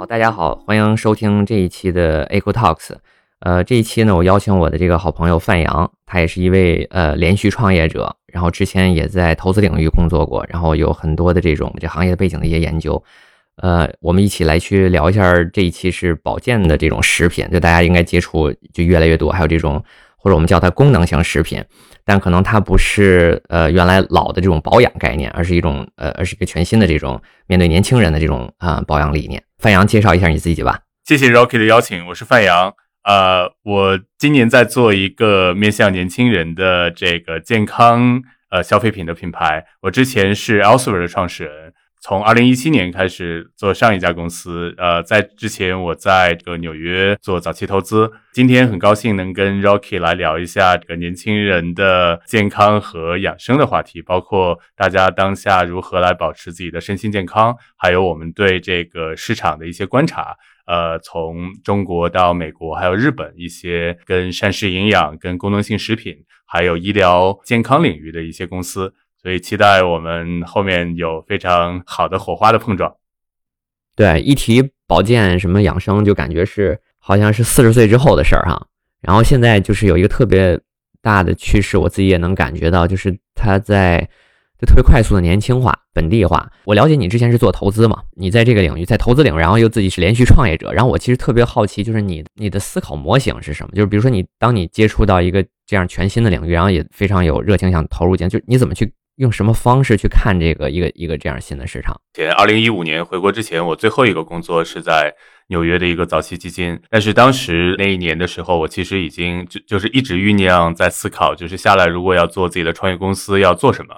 好，大家好，欢迎收听这一期的 Eco Talks。呃，这一期呢，我邀请我的这个好朋友范阳，他也是一位呃连续创业者，然后之前也在投资领域工作过，然后有很多的这种这行业的背景的一些研究。呃，我们一起来去聊一下这一期是保健的这种食品，就大家应该接触就越来越多，还有这种或者我们叫它功能性食品，但可能它不是呃原来老的这种保养概念，而是一种呃而是一个全新的这种面对年轻人的这种啊保养理念。范阳，介绍一下你自己吧。谢谢 Rocky 的邀请，我是范阳。呃，我今年在做一个面向年轻人的这个健康呃消费品的品牌。我之前是 Elsewhere 的创始人，从二零一七年开始做上一家公司。呃，在之前我在这个纽约做早期投资。今天很高兴能跟 Rocky 来聊一下这个年轻人的健康和养生的话题，包括大家当下如何来保持自己的身心健康，还有我们对这个市场的一些观察。呃，从中国到美国，还有日本一些跟膳食营养、跟功能性食品，还有医疗健康领域的一些公司，所以期待我们后面有非常好的火花的碰撞。对，一提保健什么养生，就感觉是好像是四十岁之后的事儿哈。然后现在就是有一个特别大的趋势，我自己也能感觉到，就是它在。就特别快速的年轻化、本地化。我了解你之前是做投资嘛？你在这个领域，在投资领域，然后又自己是连续创业者。然后我其实特别好奇，就是你你的思考模型是什么？就是比如说你当你接触到一个这样全新的领域，然后也非常有热情想投入进，就你怎么去用什么方式去看这个一个一个这样新的市场？前二零一五年回国之前，我最后一个工作是在纽约的一个早期基金。但是当时那一年的时候，我其实已经就就是一直酝酿在思考，就是下来如果要做自己的创业公司，要做什么。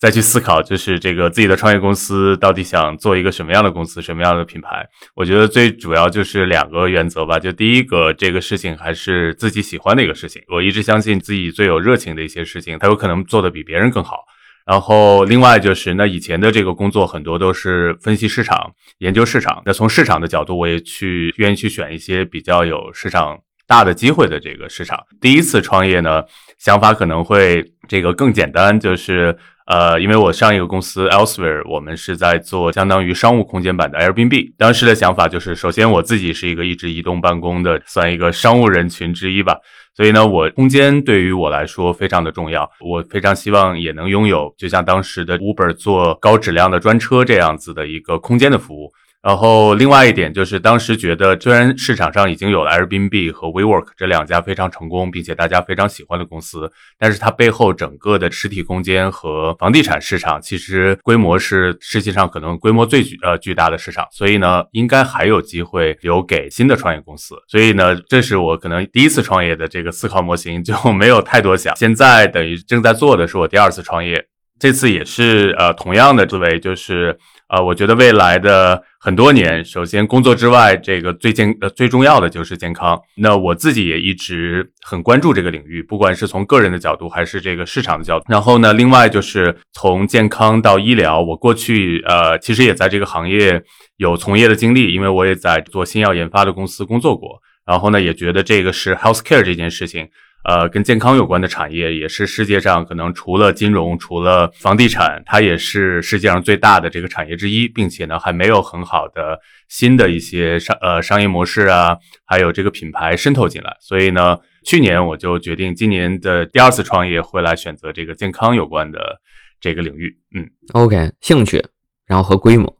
再去思考，就是这个自己的创业公司到底想做一个什么样的公司，什么样的品牌？我觉得最主要就是两个原则吧。就第一个，这个事情还是自己喜欢的一个事情。我一直相信自己最有热情的一些事情，它有可能做得比别人更好。然后另外就是，那以前的这个工作很多都是分析市场、研究市场。那从市场的角度，我也去愿意去选一些比较有市场大的机会的这个市场。第一次创业呢，想法可能会这个更简单，就是。呃，因为我上一个公司 Elsewhere，我们是在做相当于商务空间版的 Airbnb。当时的想法就是，首先我自己是一个一直移动办公的，算一个商务人群之一吧。所以呢，我空间对于我来说非常的重要。我非常希望也能拥有，就像当时的 Uber 做高质量的专车这样子的一个空间的服务。然后另外一点就是，当时觉得虽然市场上已经有了 Airbnb 和 WeWork 这两家非常成功并且大家非常喜欢的公司，但是它背后整个的实体空间和房地产市场其实规模是世界上可能规模最巨呃巨大的市场，所以呢，应该还有机会留给新的创业公司。所以呢，这是我可能第一次创业的这个思考模型就没有太多想。现在等于正在做的是我第二次创业，这次也是呃同样的思维，就是呃我觉得未来的。很多年，首先工作之外，这个最健呃最重要的就是健康。那我自己也一直很关注这个领域，不管是从个人的角度还是这个市场的角度。然后呢，另外就是从健康到医疗，我过去呃其实也在这个行业有从业的经历，因为我也在做新药研发的公司工作过。然后呢，也觉得这个是 healthcare 这件事情。呃，跟健康有关的产业也是世界上可能除了金融、除了房地产，它也是世界上最大的这个产业之一，并且呢，还没有很好的新的一些商呃商业模式啊，还有这个品牌渗透进来。所以呢，去年我就决定今年的第二次创业会来选择这个健康有关的这个领域。嗯，OK，兴趣，然后和规模，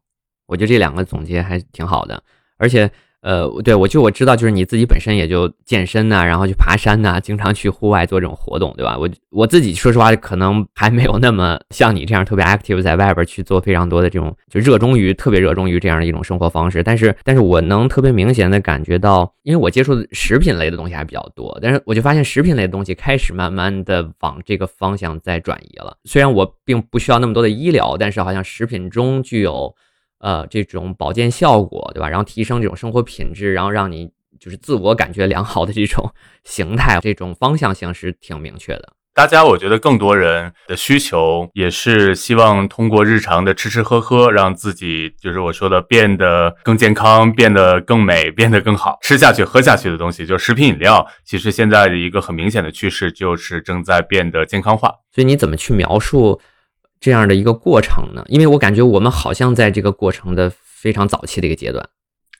我觉得这两个总结还挺好的，而且。呃，对我就我知道，就是你自己本身也就健身呐，然后去爬山呐，经常去户外做这种活动，对吧？我我自己说实话，可能还没有那么像你这样特别 active，在外边去做非常多的这种，就热衷于特别热衷于这样的一种生活方式。但是，但是我能特别明显的感觉到，因为我接触的食品类的东西还比较多，但是我就发现食品类的东西开始慢慢的往这个方向在转移了。虽然我并不需要那么多的医疗，但是好像食品中具有。呃，这种保健效果，对吧？然后提升这种生活品质，然后让你就是自我感觉良好的这种 形态，这种方向性是挺明确的。大家，我觉得更多人的需求也是希望通过日常的吃吃喝喝，让自己就是我说的变得更健康，变得更美，变得更好。吃下去、喝下去的东西，就是食品饮料。其实现在的一个很明显的趋势就是正在变得健康化。所以你怎么去描述？这样的一个过程呢？因为我感觉我们好像在这个过程的非常早期的一个阶段。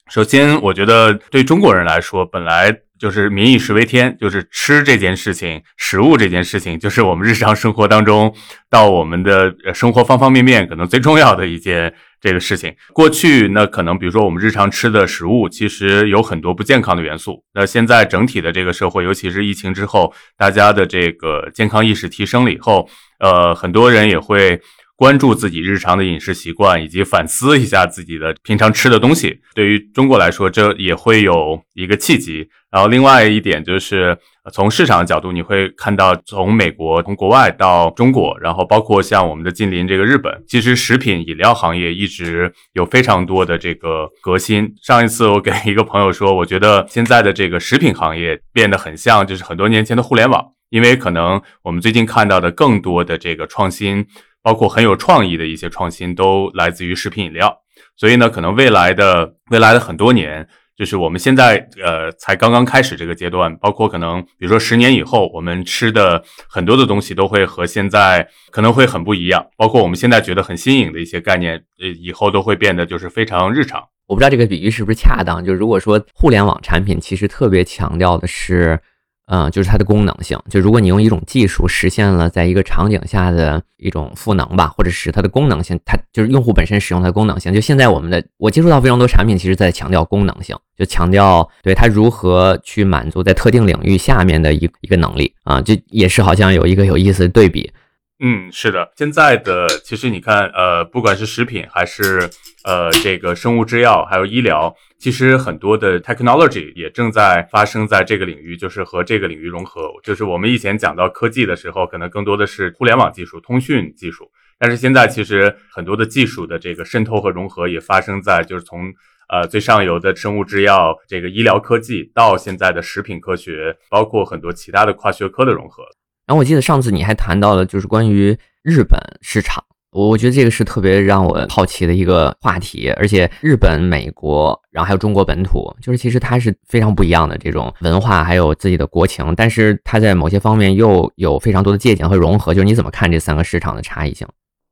首先，我觉得对中国人来说，本来就是民以食为天，就是吃这件事情，食物这件事情，就是我们日常生活当中到我们的生活方方面面可能最重要的一件这个事情。过去那可能比如说我们日常吃的食物，其实有很多不健康的元素。那现在整体的这个社会，尤其是疫情之后，大家的这个健康意识提升了以后，呃，很多人也会。关注自己日常的饮食习惯，以及反思一下自己的平常吃的东西，对于中国来说，这也会有一个契机。然后，另外一点就是从市场的角度，你会看到从美国、从国外到中国，然后包括像我们的近邻这个日本，其实食品饮料行业一直有非常多的这个革新。上一次我给一个朋友说，我觉得现在的这个食品行业变得很像就是很多年前的互联网，因为可能我们最近看到的更多的这个创新。包括很有创意的一些创新都来自于食品饮料，所以呢，可能未来的未来的很多年，就是我们现在呃才刚刚开始这个阶段，包括可能比如说十年以后，我们吃的很多的东西都会和现在可能会很不一样，包括我们现在觉得很新颖的一些概念，呃，以后都会变得就是非常日常。我不知道这个比喻是不是恰当，就如果说互联网产品其实特别强调的是。嗯，就是它的功能性。就如果你用一种技术实现了在一个场景下的一种赋能吧，或者是它的功能性，它就是用户本身使用它的功能性。就现在我们的我接触到非常多产品，其实在强调功能性，就强调对它如何去满足在特定领域下面的一一个能力啊，这也是好像有一个有意思的对比。嗯，是的，现在的其实你看，呃，不管是食品还是呃这个生物制药，还有医疗。其实很多的 technology 也正在发生在这个领域，就是和这个领域融合。就是我们以前讲到科技的时候，可能更多的是互联网技术、通讯技术，但是现在其实很多的技术的这个渗透和融合也发生在就是从呃最上游的生物制药、这个医疗科技到现在的食品科学，包括很多其他的跨学科的融合。然后我记得上次你还谈到了就是关于日本市场。我我觉得这个是特别让我好奇的一个话题，而且日本、美国，然后还有中国本土，就是其实它是非常不一样的这种文化，还有自己的国情，但是它在某些方面又有非常多的借鉴和融合。就是你怎么看这三个市场的差异性？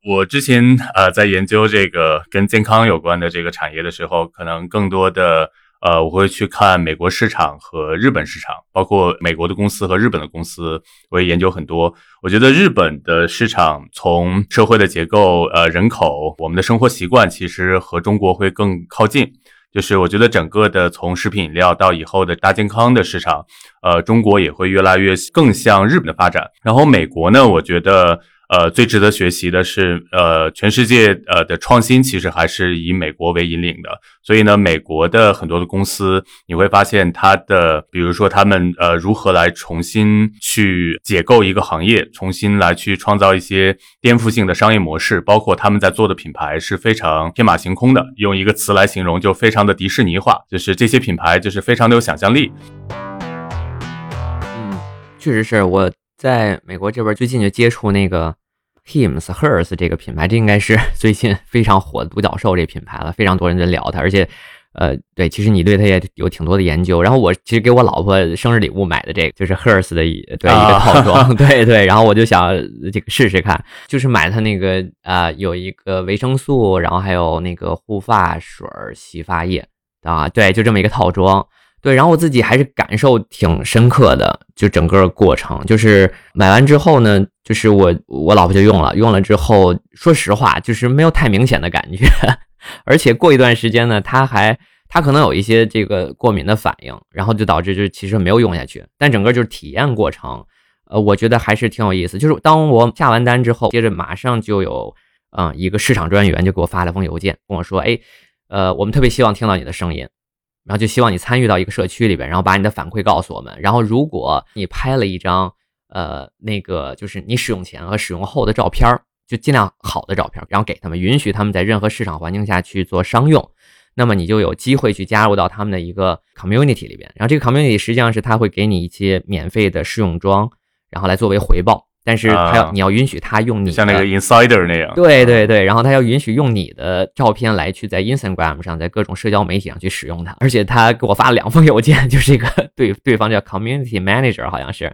我之前呃在研究这个跟健康有关的这个产业的时候，可能更多的。呃，我会去看美国市场和日本市场，包括美国的公司和日本的公司，我也研究很多。我觉得日本的市场从社会的结构、呃人口、我们的生活习惯，其实和中国会更靠近。就是我觉得整个的从食品饮料到以后的大健康的市场，呃，中国也会越来越更像日本的发展。然后美国呢，我觉得。呃，最值得学习的是，呃，全世界呃的创新其实还是以美国为引领的。所以呢，美国的很多的公司，你会发现它的，比如说他们呃如何来重新去解构一个行业，重新来去创造一些颠覆性的商业模式，包括他们在做的品牌是非常天马行空的。用一个词来形容，就非常的迪士尼化，就是这些品牌就是非常的有想象力。嗯，确实是我在美国这边最近就接触那个。Hims Hers 这个品牌，这应该是 最近非常火的独角兽这品牌了，非常多人在聊它。而且，呃，对，其实你对它也有挺多的研究。然后我其实给我老婆生日礼物买的这个，就是 Hers 的一对一个套装，对对。然后我就想这个试试看，就是买它那个啊，有一个维生素，然后还有那个护发水、洗发液啊，对，就这么一个套装。对，然后我自己还是感受挺深刻的，就整个过程，就是买完之后呢，就是我我老婆就用了，用了之后，说实话，就是没有太明显的感觉，而且过一段时间呢，她还她可能有一些这个过敏的反应，然后就导致就其实没有用下去，但整个就是体验过程，呃，我觉得还是挺有意思。就是当我下完单之后，接着马上就有嗯一个市场专员就给我发了封邮件，跟我说，哎，呃，我们特别希望听到你的声音。然后就希望你参与到一个社区里边，然后把你的反馈告诉我们。然后如果你拍了一张，呃，那个就是你使用前和使用后的照片，就尽量好的照片，然后给他们，允许他们在任何市场环境下去做商用，那么你就有机会去加入到他们的一个 community 里边。然后这个 community 实际上是他会给你一些免费的试用装，然后来作为回报。但是他要你要允许他用你像那个 Insider 那样，对对对，然后他要允许用你的照片来去在 Instagram 上，在各种社交媒体上去使用它。而且他给我发了两封邮件，就是一个对对方叫 Community Manager 好像是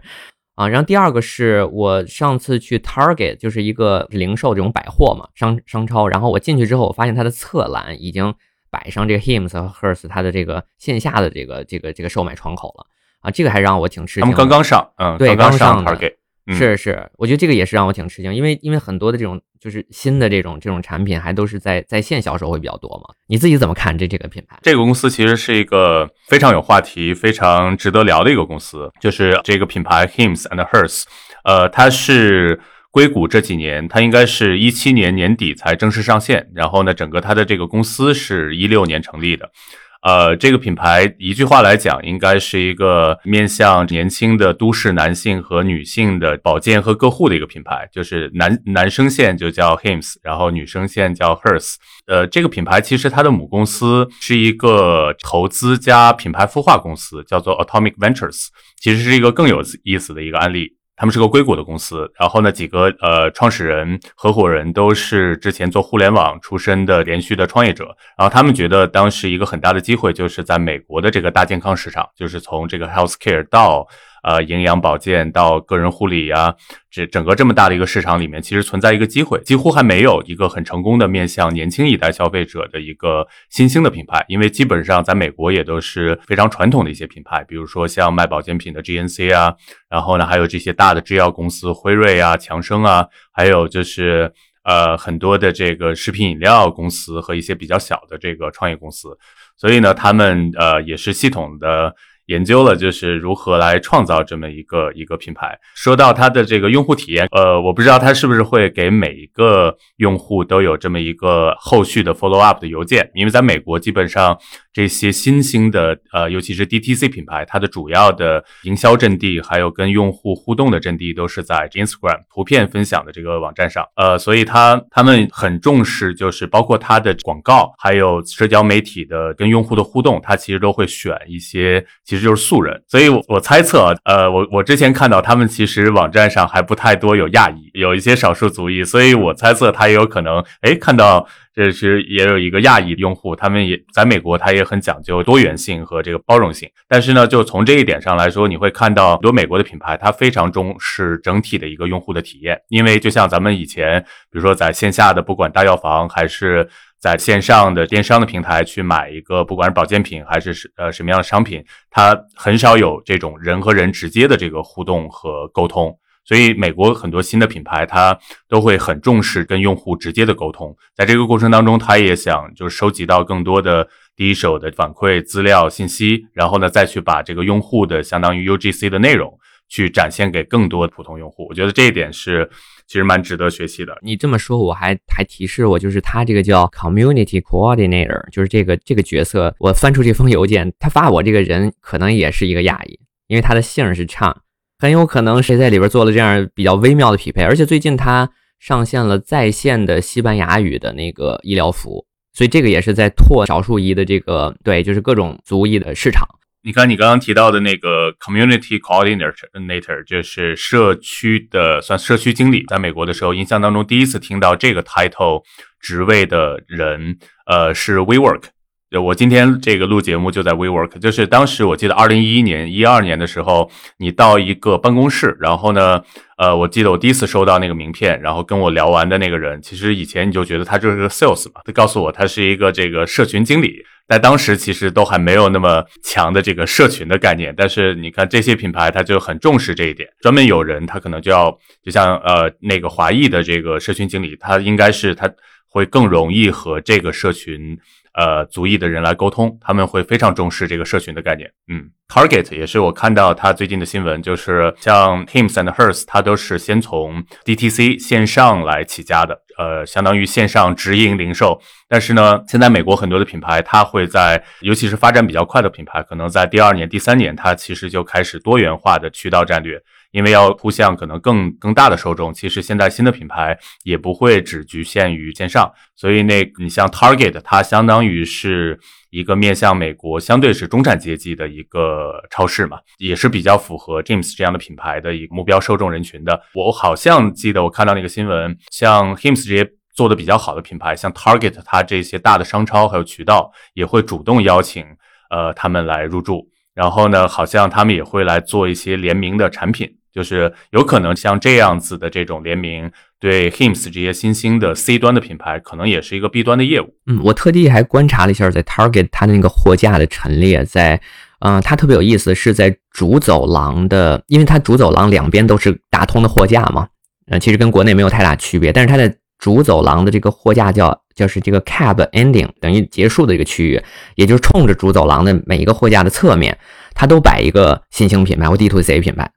啊，然后第二个是我上次去 Target 就是一个零售这种百货嘛商商超，然后我进去之后，我发现它的侧栏已经摆上这个 Hims 和 Hers 它的这个线下的这个这个这个售卖窗口了啊，这个还让我挺吃惊。他们刚刚上，嗯，对，刚上 Target。是是，我觉得这个也是让我挺吃惊，因为因为很多的这种就是新的这种这种产品，还都是在在线销售会比较多嘛。你自己怎么看这这个品牌？这个公司其实是一个非常有话题、非常值得聊的一个公司，就是这个品牌 Hims and Hers。呃，它是硅谷这几年，它应该是一七年年底才正式上线，然后呢，整个它的这个公司是一六年成立的。呃，这个品牌一句话来讲，应该是一个面向年轻的都市男性和女性的保健和个护的一个品牌，就是男男生线就叫 Hims，然后女生线叫 Hers。呃，这个品牌其实它的母公司是一个投资加品牌孵化公司，叫做 Atomic Ventures，其实是一个更有意思的一个案例。他们是个硅谷的公司，然后呢，几个呃创始人、合伙人都是之前做互联网出身的连续的创业者，然后他们觉得当时一个很大的机会就是在美国的这个大健康市场，就是从这个 healthcare 到。呃，营养保健到个人护理啊，这整个这么大的一个市场里面，其实存在一个机会，几乎还没有一个很成功的面向年轻一代消费者的一个新兴的品牌。因为基本上在美国也都是非常传统的一些品牌，比如说像卖保健品的 GNC 啊，然后呢还有这些大的制药公司辉瑞啊、强生啊，还有就是呃很多的这个食品饮料公司和一些比较小的这个创业公司，所以呢，他们呃也是系统的。研究了就是如何来创造这么一个一个品牌。说到它的这个用户体验，呃，我不知道它是不是会给每一个用户都有这么一个后续的 follow up 的邮件，因为在美国基本上这些新兴的呃，尤其是 DTC 品牌，它的主要的营销阵地还有跟用户互动的阵地都是在 Instagram 图片分享的这个网站上，呃，所以它他们很重视，就是包括它的广告还有社交媒体的跟用户的互动，它其实都会选一些其。就是素人，所以我我猜测啊，呃，我我之前看到他们其实网站上还不太多有亚裔，有一些少数族裔，所以我猜测他也有可能，哎，看到这是也有一个亚裔用户，他们也在美国，他也很讲究多元性和这个包容性。但是呢，就从这一点上来说，你会看到很多美国的品牌，它非常重视整体的一个用户的体验，因为就像咱们以前，比如说在线下的，不管大药房还是。在线上的电商的平台去买一个，不管是保健品还是是呃什么样的商品，它很少有这种人和人直接的这个互动和沟通。所以，美国很多新的品牌，它都会很重视跟用户直接的沟通。在这个过程当中，他也想就是收集到更多的第一手的反馈资料信息，然后呢，再去把这个用户的相当于 UGC 的内容去展现给更多普通用户。我觉得这一点是。其实蛮值得学习的。你这么说，我还还提示我，就是他这个叫 Community Coordinator，就是这个这个角色。我翻出这封邮件，他发我这个人可能也是一个亚裔，因为他的姓是畅，很有可能谁在里边做了这样比较微妙的匹配。而且最近他上线了在线的西班牙语的那个医疗服务，所以这个也是在拓少数裔的这个对，就是各种族裔的市场。你看，你刚刚提到的那个 community coordinator，就是社区的，算社区经理。在美国的时候，印象当中第一次听到这个 title 职位的人，呃，是 WeWork。我今天这个录节目就在 WeWork，就是当时我记得二零一一年、一二年的时候，你到一个办公室，然后呢，呃，我记得我第一次收到那个名片，然后跟我聊完的那个人，其实以前你就觉得他就是个 sales 嘛，他告诉我他是一个这个社群经理。在当时其实都还没有那么强的这个社群的概念，但是你看这些品牌，他就很重视这一点，专门有人他可能就要，就像呃那个华裔的这个社群经理，他应该是他会更容易和这个社群呃族裔的人来沟通，他们会非常重视这个社群的概念。嗯，Target 也是我看到他最近的新闻，就是像 Hims and Hers，他都是先从 DTC 线上来起家的。呃，相当于线上直营零售，但是呢，现在美国很多的品牌，它会在，尤其是发展比较快的品牌，可能在第二年、第三年，它其实就开始多元化的渠道战略，因为要扑向可能更更大的受众。其实现在新的品牌也不会只局限于线上，所以那你像 Target，它相当于是。一个面向美国相对是中产阶级的一个超市嘛，也是比较符合 Hims 这样的品牌的一个目标受众人群的。我好像记得我看到那个新闻，像 Hims 这些做的比较好的品牌，像 Target 它这些大的商超还有渠道也会主动邀请呃他们来入驻，然后呢，好像他们也会来做一些联名的产品。就是有可能像这样子的这种联名，对 Hims 这些新兴的 C 端的品牌，可能也是一个 B 端的业务。嗯，我特地还观察了一下，在 Target 它的那个货架的陈列，在，嗯，它特别有意思，是在主走廊的，因为它主走廊两边都是打通的货架嘛，呃，其实跟国内没有太大区别，但是它的主走廊的这个货架叫就是这个 cab ending，等于结束的一个区域，也就是冲着主走廊的每一个货架的侧面，它都摆一个新兴品牌或 D to C 品牌，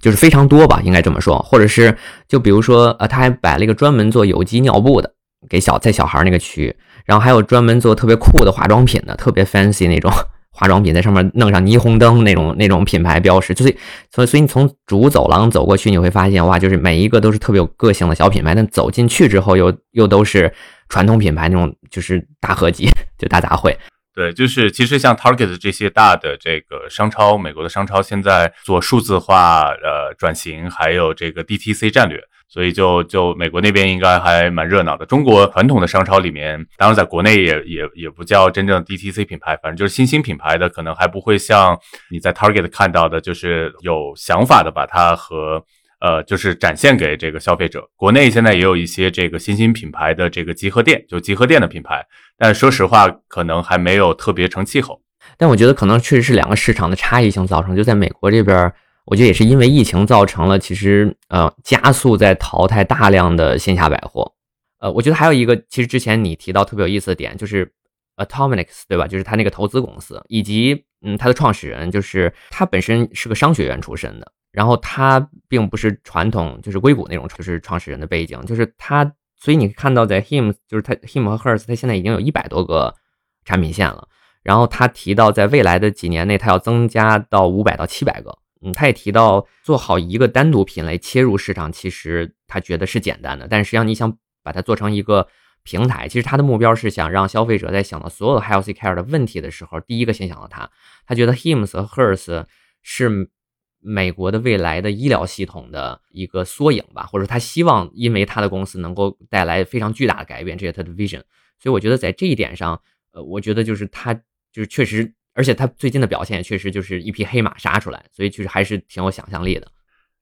就是非常多吧，应该这么说，或者是就比如说，呃，他还摆了一个专门做有机尿布的，给小在小孩那个区域，然后还有专门做特别酷的化妆品的，特别 fancy 那种。化妆品在上面弄上霓虹灯那种那种品牌标识，就是所以所以你从主走廊走过去，你会发现哇，就是每一个都是特别有个性的小品牌，但走进去之后又又都是传统品牌那种，就是大合集，就大杂烩。对，就是其实像 Target 这些大的这个商超，美国的商超现在做数字化呃转型，还有这个 DTC 战略。所以就就美国那边应该还蛮热闹的。中国传统的商超里面，当然在国内也也也不叫真正 DTC 品牌，反正就是新兴品牌的，可能还不会像你在 Target 看到的，就是有想法的把它和呃就是展现给这个消费者。国内现在也有一些这个新兴品牌的这个集合店，就集合店的品牌，但说实话，可能还没有特别成气候。但我觉得可能确实是两个市场的差异性造成，就在美国这边。我觉得也是因为疫情造成了，其实呃加速在淘汰大量的线下百货。呃，我觉得还有一个，其实之前你提到特别有意思的点，就是 Atomics 对吧？就是他那个投资公司，以及嗯他的创始人，就是他本身是个商学院出身的，然后他并不是传统就是硅谷那种就是创始人的背景，就是他，所以你看到在 Hims，就是他 Him 和 Hers，他现在已经有一百多个产品线了，然后他提到在未来的几年内，他要增加到五百到七百个。嗯，他也提到做好一个单独品类切入市场，其实他觉得是简单的，但实际上你想把它做成一个平台，其实他的目标是想让消费者在想到所有 healthy care 的问题的时候，第一个先想到它。他觉得 Hims 和 Hers 是美国的未来的医疗系统的一个缩影吧，或者他希望因为他的公司能够带来非常巨大的改变，这是他的 vision。所以我觉得在这一点上，呃，我觉得就是他就是确实。而且他最近的表现确实就是一匹黑马杀出来，所以其实还是挺有想象力的。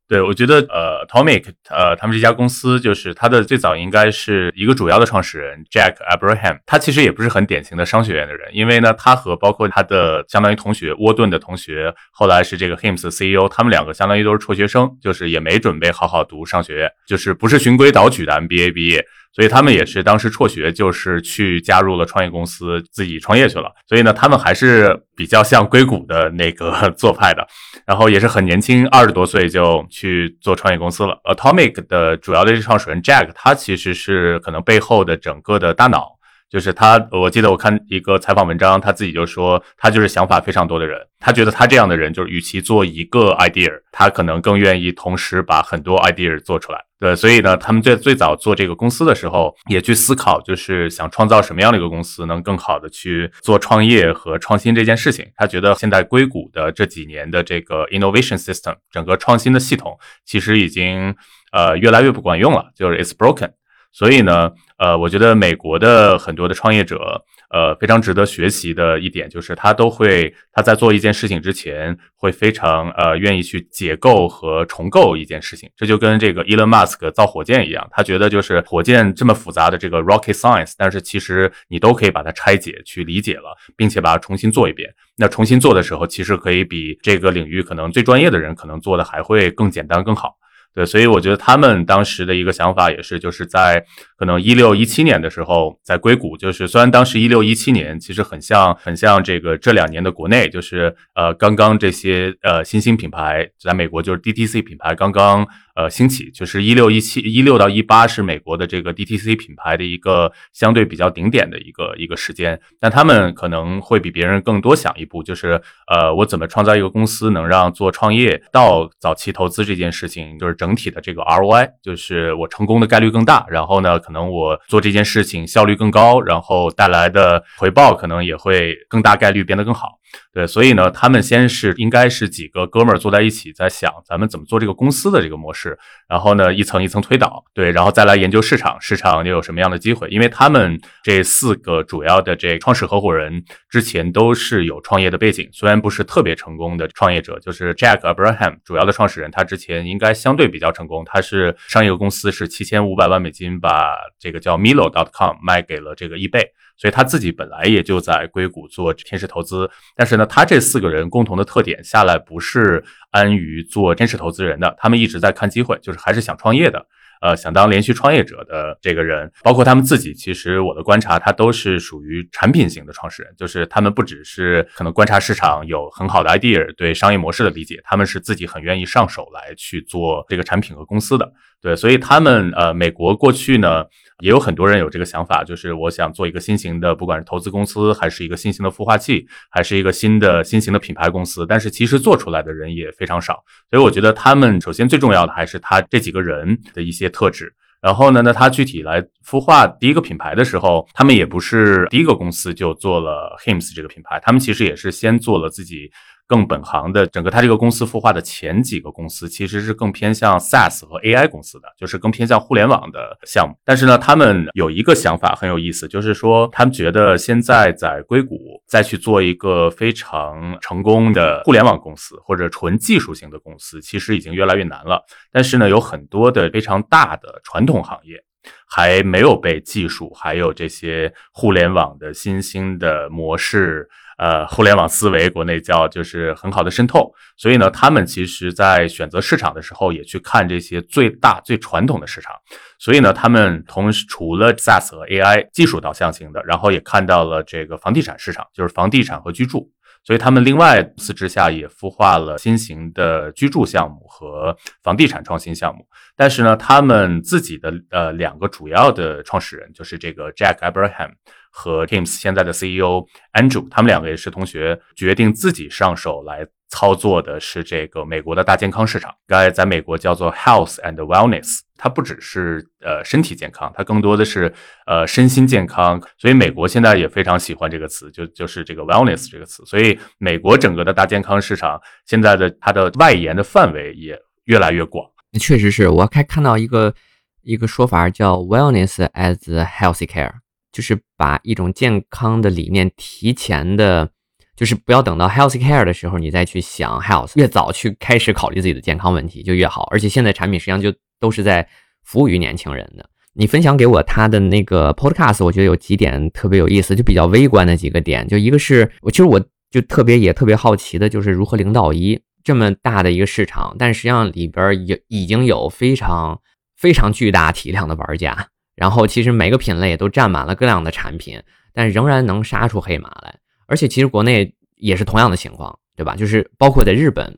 对，我觉得呃，Tomic，呃，他们这家公司就是他的最早应该是一个主要的创始人 Jack Abraham，他其实也不是很典型的商学院的人，因为呢，他和包括他的相当于同学沃顿的同学，后来是这个 Hims CEO，他们两个相当于都是辍学生，就是也没准备好好读商学院，就是不是循规蹈矩的 MBA 毕业。所以他们也是当时辍学，就是去加入了创业公司，自己创业去了。所以呢，他们还是比较像硅谷的那个 做派的，然后也是很年轻，二十多岁就去做创业公司了。Atomic 的主要的创始人 Jack，他其实是可能背后的整个的大脑。就是他，我记得我看一个采访文章，他自己就说，他就是想法非常多的人。他觉得他这样的人，就是与其做一个 idea，他可能更愿意同时把很多 idea 做出来。对，所以呢，他们在最早做这个公司的时候，也去思考，就是想创造什么样的一个公司，能更好的去做创业和创新这件事情。他觉得现在硅谷的这几年的这个 innovation system，整个创新的系统，其实已经呃越来越不管用了，就是 it's broken。所以呢，呃，我觉得美国的很多的创业者，呃，非常值得学习的一点就是，他都会他在做一件事情之前，会非常呃愿意去解构和重构一件事情。这就跟这个 Elon Musk 造火箭一样，他觉得就是火箭这么复杂的这个 rocket science，但是其实你都可以把它拆解去理解了，并且把它重新做一遍。那重新做的时候，其实可以比这个领域可能最专业的人可能做的还会更简单更好。对，所以我觉得他们当时的一个想法也是，就是在可能一六一七年的时候，在硅谷，就是虽然当时一六一七年其实很像很像这个这两年的国内，就是呃刚刚这些呃新兴品牌在美国就是 DTC 品牌刚刚。呃，兴起就是一六一七一六到一八是美国的这个 DTC 品牌的一个相对比较顶点的一个一个时间，但他们可能会比别人更多想一步，就是呃，我怎么创造一个公司能让做创业到早期投资这件事情，就是整体的这个 ROI，就是我成功的概率更大，然后呢，可能我做这件事情效率更高，然后带来的回报可能也会更大概率变得更好。对，所以呢，他们先是应该是几个哥们儿坐在一起，在想咱们怎么做这个公司的这个模式，然后呢，一层一层推导，对，然后再来研究市场，市场又有什么样的机会？因为他们这四个主要的这创始合伙人之前都是有创业的背景，虽然不是特别成功的创业者，就是 Jack Abraham 主要的创始人，他之前应该相对比较成功，他是上一个公司是七千五百万美金把这个叫 Milo.com 卖给了这个易贝。所以他自己本来也就在硅谷做天使投资，但是呢，他这四个人共同的特点下来不是安于做天使投资人的，他们一直在看机会，就是还是想创业的。呃，想当连续创业者的这个人，包括他们自己，其实我的观察，他都是属于产品型的创始人，就是他们不只是可能观察市场有很好的 idea，对商业模式的理解，他们是自己很愿意上手来去做这个产品和公司的。对，所以他们呃，美国过去呢。也有很多人有这个想法，就是我想做一个新型的，不管是投资公司，还是一个新型的孵化器，还是一个新的新型的品牌公司。但是其实做出来的人也非常少，所以我觉得他们首先最重要的还是他这几个人的一些特质。然后呢，那他具体来孵化第一个品牌的时候，他们也不是第一个公司就做了 Hims 这个品牌，他们其实也是先做了自己。更本行的，整个它这个公司孵化的前几个公司，其实是更偏向 SaaS 和 AI 公司的，就是更偏向互联网的项目。但是呢，他们有一个想法很有意思，就是说他们觉得现在在硅谷再去做一个非常成功的互联网公司或者纯技术型的公司，其实已经越来越难了。但是呢，有很多的非常大的传统行业还没有被技术还有这些互联网的新兴的模式。呃，互联网思维，国内叫就是很好的渗透，所以呢，他们其实在选择市场的时候，也去看这些最大、最传统的市场。所以呢，他们同时除了 SaaS 和 AI 技术导向型的，然后也看到了这个房地产市场，就是房地产和居住。所以他们另外公司之下也孵化了新型的居住项目和房地产创新项目。但是呢，他们自己的呃两个主要的创始人就是这个 Jack Abraham。和 Teams 现在的 CEO Andrew，他们两个也是同学，决定自己上手来操作的是这个美国的大健康市场，该在美国叫做 Health and Wellness。它不只是呃身体健康，它更多的是呃身心健康。所以美国现在也非常喜欢这个词，就就是这个 Wellness 这个词。所以美国整个的大健康市场现在的它的外延的范围也越来越广。确实是我还看到一个一个说法叫 Wellness as healthy care。就是把一种健康的理念提前的，就是不要等到 health care 的时候，你再去想 health，越早去开始考虑自己的健康问题就越好。而且现在产品实际上就都是在服务于年轻人的。你分享给我他的那个 podcast，我觉得有几点特别有意思，就比较微观的几个点。就一个是我其实我就特别也特别好奇的，就是如何零到一这么大的一个市场，但实际上里边有已经有非常非常巨大体量的玩家。然后其实每个品类都占满了各样的产品，但仍然能杀出黑马来。而且其实国内也是同样的情况，对吧？就是包括在日本，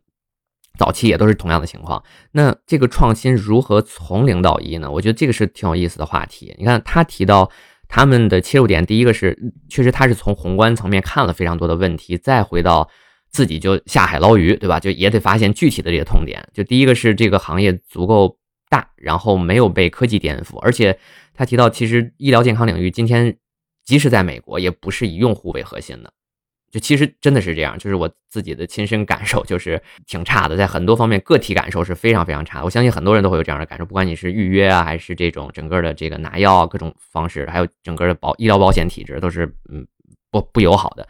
早期也都是同样的情况。那这个创新如何从零到一呢？我觉得这个是挺有意思的话题。你看他提到他们的切入点，第一个是确实他是从宏观层面看了非常多的问题，再回到自己就下海捞鱼，对吧？就也得发现具体的这些痛点。就第一个是这个行业足够大，然后没有被科技颠覆，而且。他提到，其实医疗健康领域今天，即使在美国，也不是以用户为核心的。就其实真的是这样，就是我自己的亲身感受，就是挺差的，在很多方面个体感受是非常非常差。我相信很多人都会有这样的感受，不管你是预约啊，还是这种整个的这个拿药啊各种方式，还有整个的保医疗保险体制，都是嗯不不友好的。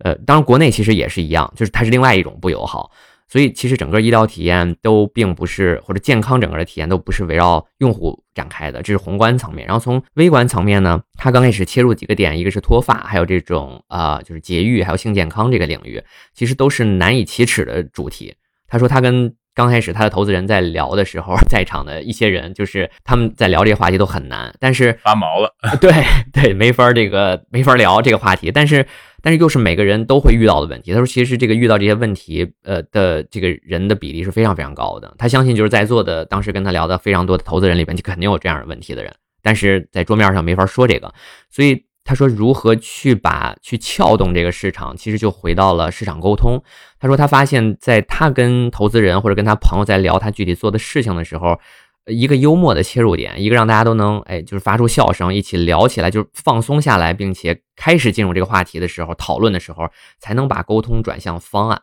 呃，当然国内其实也是一样，就是它是另外一种不友好。所以其实整个医疗体验都并不是，或者健康整个的体验都不是围绕用户展开的，这是宏观层面。然后从微观层面呢，他刚开始切入几个点，一个是脱发，还有这种啊就是节育，还有性健康这个领域，其实都是难以启齿的主题。他说他跟刚开始他的投资人在聊的时候，在场的一些人就是他们在聊这个话题都很难，但是发毛了，对对，没法这个没法聊这个话题，但是。但是又是每个人都会遇到的问题。他说，其实这个遇到这些问题，呃的这个人的比例是非常非常高的。他相信，就是在座的当时跟他聊的非常多的投资人里边，就肯定有这样的问题的人。但是在桌面上没法说这个，所以他说，如何去把去撬动这个市场，其实就回到了市场沟通。他说，他发现在他跟投资人或者跟他朋友在聊他具体做的事情的时候，一个幽默的切入点，一个让大家都能哎，就是发出笑声，一起聊起来，就是放松下来，并且开始进入这个话题的时候，讨论的时候，才能把沟通转向方案。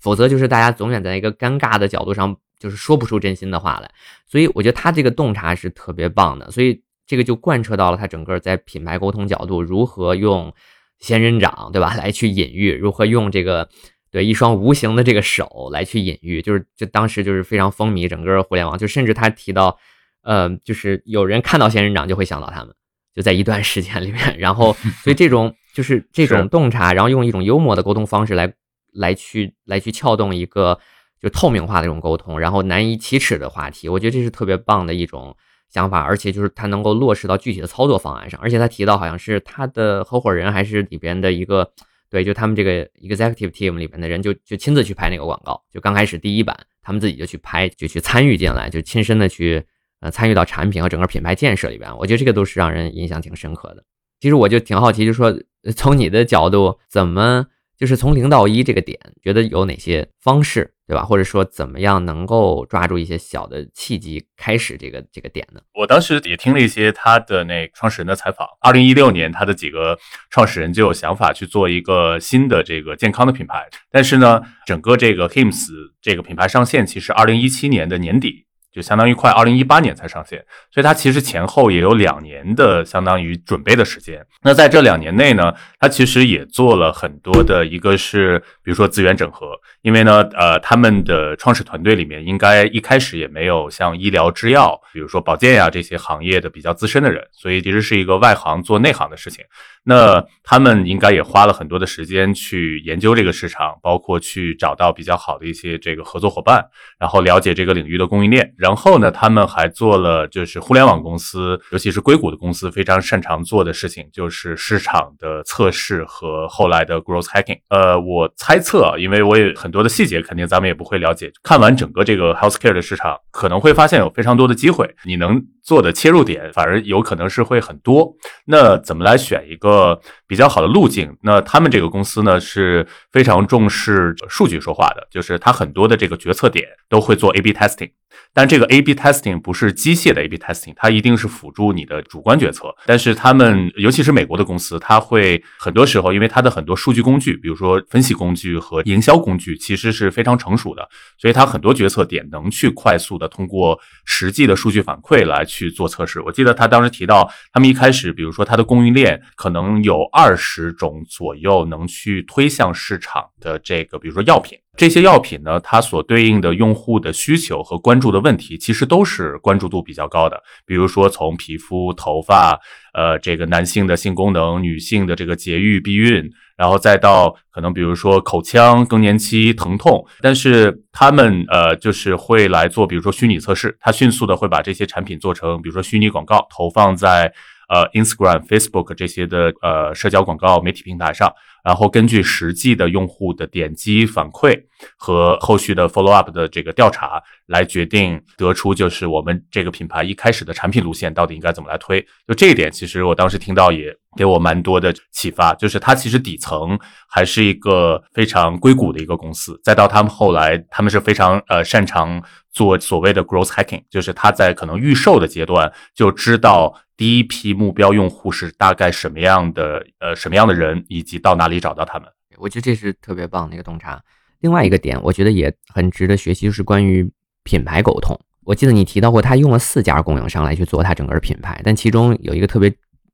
否则就是大家总远在一个尴尬的角度上，就是说不出真心的话来。所以我觉得他这个洞察是特别棒的，所以这个就贯彻到了他整个在品牌沟通角度，如何用仙人掌，对吧，来去隐喻，如何用这个。对一双无形的这个手来去隐喻，就是就当时就是非常风靡整个互联网，就甚至他提到，呃，就是有人看到仙人掌就会想到他们，就在一段时间里面。然后，所以这种就是这种洞察，然后用一种幽默的沟通方式来来去来去撬动一个就透明化的这种沟通，然后难以启齿的话题，我觉得这是特别棒的一种想法，而且就是他能够落实到具体的操作方案上，而且他提到好像是他的合伙人还是里边的一个。对，就他们这个 executive team 里面的人，就就亲自去拍那个广告，就刚开始第一版，他们自己就去拍，就去参与进来，就亲身的去呃参与到产品和整个品牌建设里边。我觉得这个都是让人印象挺深刻的。其实我就挺好奇，就说从你的角度，怎么就是从零到一这个点，觉得有哪些方式？对吧？或者说怎么样能够抓住一些小的契机，开始这个这个点呢？我当时也听了一些他的那创始人的采访。二零一六年，他的几个创始人就有想法去做一个新的这个健康的品牌，但是呢，整个这个 Hims 这个品牌上线，其实二零一七年的年底。就相当于快二零一八年才上线，所以它其实前后也有两年的相当于准备的时间。那在这两年内呢，它其实也做了很多的，一个是比如说资源整合，因为呢，呃，他们的创始团队里面应该一开始也没有像医疗制药，比如说保健呀这些行业的比较资深的人，所以其实是一个外行做内行的事情。那他们应该也花了很多的时间去研究这个市场，包括去找到比较好的一些这个合作伙伴，然后了解这个领域的供应链。然后呢，他们还做了就是互联网公司，尤其是硅谷的公司非常擅长做的事情，就是市场的测试和后来的 growth hacking。呃，我猜测啊，因为我也很多的细节肯定咱们也不会了解。看完整个这个 healthcare 的市场，可能会发现有非常多的机会，你能做的切入点反而有可能是会很多。那怎么来选一个比较好的路径？那他们这个公司呢是非常重视数据说话的，就是他很多的这个决策点都会做 A/B testing。但这个 A/B testing 不是机械的 A/B testing，它一定是辅助你的主观决策。但是他们，尤其是美国的公司，它会很多时候，因为它的很多数据工具，比如说分析工具和营销工具，其实是非常成熟的，所以它很多决策点能去快速的通过实际的数据反馈来去做测试。我记得他当时提到，他们一开始，比如说它的供应链可能有二十种左右能去推向市场的这个，比如说药品。这些药品呢，它所对应的用户的需求和关注的问题，其实都是关注度比较高的。比如说，从皮肤、头发，呃，这个男性的性功能，女性的这个节育、避孕，然后再到可能比如说口腔、更年期、疼痛。但是他们呃，就是会来做，比如说虚拟测试，他迅速的会把这些产品做成，比如说虚拟广告，投放在呃 Instagram、Facebook 这些的呃社交广告媒体平台上。然后根据实际的用户的点击反馈和后续的 follow up 的这个调查来决定得出，就是我们这个品牌一开始的产品路线到底应该怎么来推。就这一点，其实我当时听到也给我蛮多的启发。就是它其实底层还是一个非常硅谷的一个公司，再到他们后来，他们是非常呃擅长做所谓的 growth hacking，就是他在可能预售的阶段就知道。第一批目标用户是大概什么样的？呃，什么样的人，以及到哪里找到他们？我觉得这是特别棒的一个洞察。另外一个点，我觉得也很值得学习，就是关于品牌沟通。我记得你提到过，他用了四家供应商来去做他整个品牌，但其中有一个特别，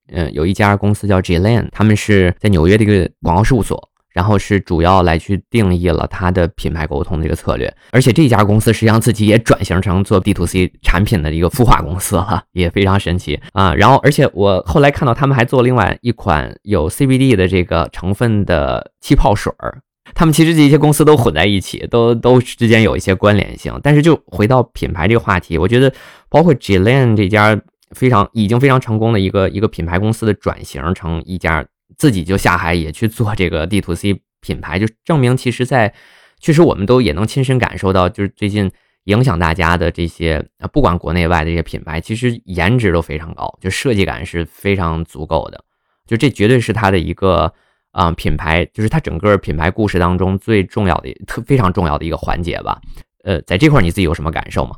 嗯，有一家公司叫 Jlan，他们是在纽约的一个广告事务所。然后是主要来去定义了它的品牌沟通的一个策略，而且这家公司实际上自己也转型成做 B to C 产品的一个孵化公司了，也非常神奇啊。然后，而且我后来看到他们还做另外一款有 CBD 的这个成分的气泡水儿，他们其实这些公司都混在一起，都都之间有一些关联性。但是就回到品牌这个话题，我觉得包括 Jlan 这家非常已经非常成功的一个一个品牌公司的转型成一家。自己就下海也去做这个 D to C 品牌，就证明其实，在确实我们都也能亲身感受到，就是最近影响大家的这些，啊，不管国内外的这些品牌，其实颜值都非常高，就设计感是非常足够的，就这绝对是它的一个啊品牌，就是它整个品牌故事当中最重要的、特非常重要的一个环节吧。呃，在这块你自己有什么感受吗？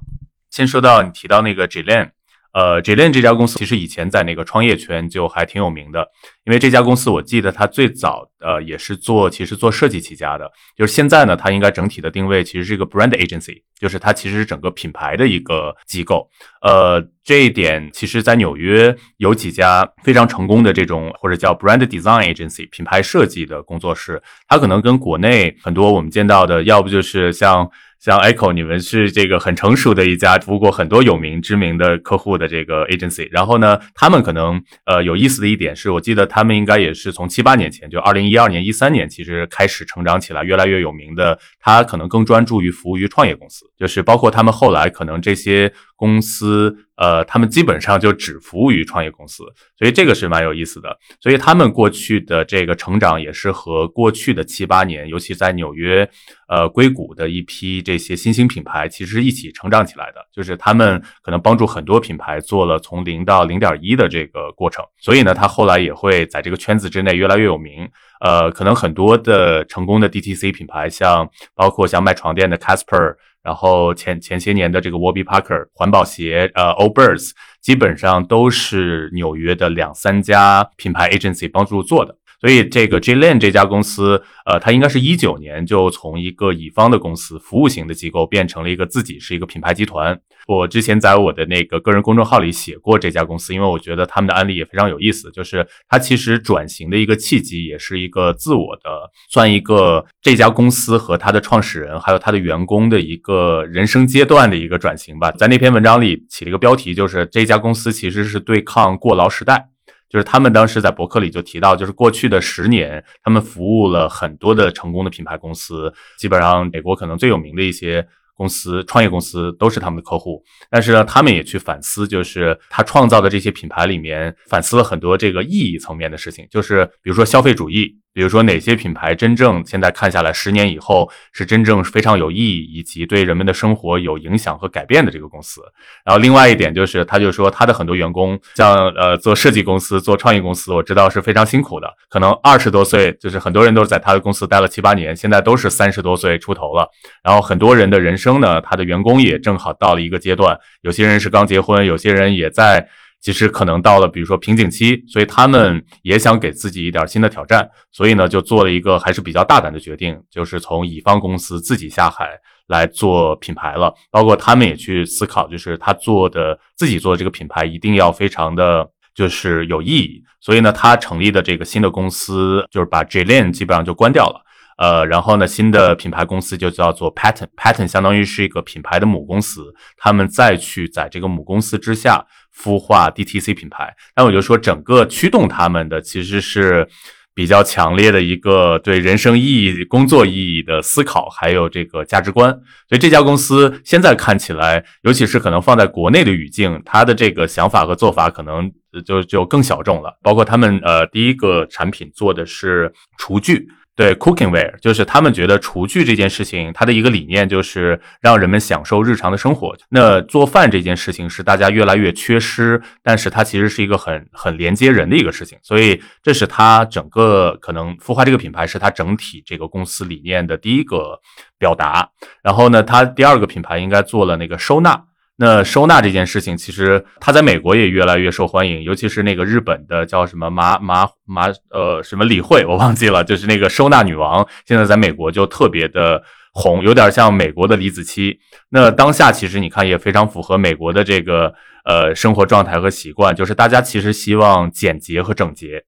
先说到你提到那个 Jillian。呃，Jillian 这家公司其实以前在那个创业圈就还挺有名的，因为这家公司我记得它最早呃也是做其实做设计起家的，就是现在呢它应该整体的定位其实是一个 brand agency，就是它其实是整个品牌的一个机构。呃，这一点其实在纽约有几家非常成功的这种或者叫 brand design agency 品牌设计的工作室，它可能跟国内很多我们见到的，要不就是像。像 Echo，你们是这个很成熟的一家服务过很多有名知名的客户的这个 agency。然后呢，他们可能呃有意思的一点是，我记得他们应该也是从七八年前，就二零一二年、一三年，其实开始成长起来，越来越有名的。他可能更专注于服务于创业公司，就是包括他们后来可能这些。公司，呃，他们基本上就只服务于创业公司，所以这个是蛮有意思的。所以他们过去的这个成长也是和过去的七八年，尤其在纽约，呃，硅谷的一批这些新兴品牌，其实一起成长起来的。就是他们可能帮助很多品牌做了从零到零点一的这个过程。所以呢，他后来也会在这个圈子之内越来越有名。呃，可能很多的成功的 DTC 品牌，像包括像卖床垫的 Casper。然后前前些年的这个 Warby Parker 环保鞋，呃，Old Birds 基本上都是纽约的两三家品牌 agency 帮助做的。所以这个 J Line 这家公司，呃，它应该是一九年就从一个乙方的公司、服务型的机构，变成了一个自己是一个品牌集团。我之前在我的那个个人公众号里写过这家公司，因为我觉得他们的案例也非常有意思。就是它其实转型的一个契机，也是一个自我的，算一个这家公司和它的创始人还有他的员工的一个人生阶段的一个转型吧。在那篇文章里起了一个标题，就是这家公司其实是对抗过劳时代。就是他们当时在博客里就提到，就是过去的十年，他们服务了很多的成功的品牌公司，基本上美国可能最有名的一些公司、创业公司都是他们的客户。但是呢，他们也去反思，就是他创造的这些品牌里面，反思了很多这个意义层面的事情，就是比如说消费主义。比如说哪些品牌真正现在看下来，十年以后是真正非常有意义，以及对人们的生活有影响和改变的这个公司。然后另外一点就是，他就说他的很多员工，像呃做设计公司、做创意公司，我知道是非常辛苦的，可能二十多岁，就是很多人都是在他的公司待了七八年，现在都是三十多岁出头了。然后很多人的人生呢，他的员工也正好到了一个阶段，有些人是刚结婚，有些人也在。其实可能到了，比如说瓶颈期，所以他们也想给自己一点新的挑战，所以呢，就做了一个还是比较大胆的决定，就是从乙方公司自己下海来做品牌了。包括他们也去思考，就是他做的自己做的这个品牌一定要非常的就是有意义。所以呢，他成立的这个新的公司就是把 J Lane 基本上就关掉了。呃，然后呢，新的品牌公司就叫做 Pattern，Pattern 相当于是一个品牌的母公司，他们再去在这个母公司之下孵化 DTC 品牌。那我就说，整个驱动他们的其实是比较强烈的一个对人生意义、工作意义的思考，还有这个价值观。所以这家公司现在看起来，尤其是可能放在国内的语境，它的这个想法和做法可能就就更小众了。包括他们呃，第一个产品做的是厨具。对，cookingware 就是他们觉得厨具这件事情，它的一个理念就是让人们享受日常的生活。那做饭这件事情是大家越来越缺失，但是它其实是一个很很连接人的一个事情。所以这是它整个可能孵化这个品牌是它整体这个公司理念的第一个表达。然后呢，它第二个品牌应该做了那个收纳。那收纳这件事情，其实它在美国也越来越受欢迎，尤其是那个日本的叫什么麻麻麻呃什么理惠，我忘记了，就是那个收纳女王，现在在美国就特别的红，有点像美国的李子柒。那当下其实你看也非常符合美国的这个呃生活状态和习惯，就是大家其实希望简洁和整洁。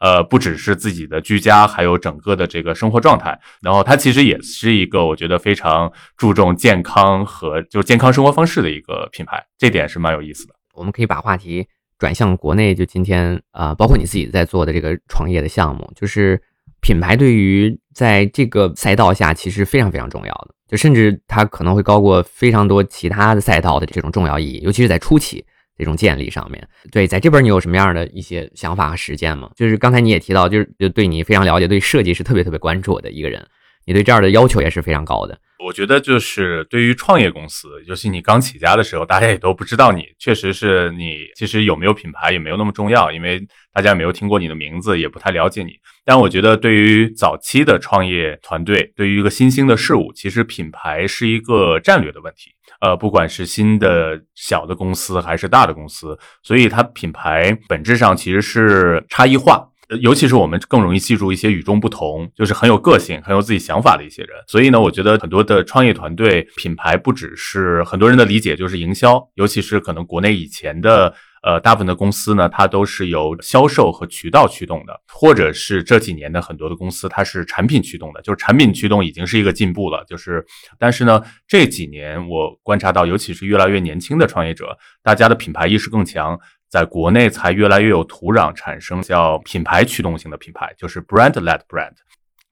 呃，不只是自己的居家，还有整个的这个生活状态。然后它其实也是一个我觉得非常注重健康和就健康生活方式的一个品牌，这点是蛮有意思的。我们可以把话题转向国内，就今天啊，包括你自己在做的这个创业的项目，就是品牌对于在这个赛道下其实非常非常重要的，就甚至它可能会高过非常多其他的赛道的这种重要意义，尤其是在初期。这种建立上面对，在这边你有什么样的一些想法和实践吗？就是刚才你也提到，就是就对你非常了解，对设计是特别特别关注的一个人。你对这样的要求也是非常高的。我觉得就是对于创业公司，尤其你刚起家的时候，大家也都不知道你，确实是你其实有没有品牌也没有那么重要，因为大家没有听过你的名字，也不太了解你。但我觉得对于早期的创业团队，对于一个新兴的事物，其实品牌是一个战略的问题。呃，不管是新的小的公司还是大的公司，所以它品牌本质上其实是差异化。尤其是我们更容易记住一些与众不同，就是很有个性、很有自己想法的一些人。所以呢，我觉得很多的创业团队品牌不只是很多人的理解就是营销，尤其是可能国内以前的呃大部分的公司呢，它都是由销售和渠道驱动的，或者是这几年的很多的公司它是产品驱动的，就是产品驱动已经是一个进步了。就是但是呢，这几年我观察到，尤其是越来越年轻的创业者，大家的品牌意识更强。在国内才越来越有土壤产生叫品牌驱动型的品牌，就是 brand-led brand，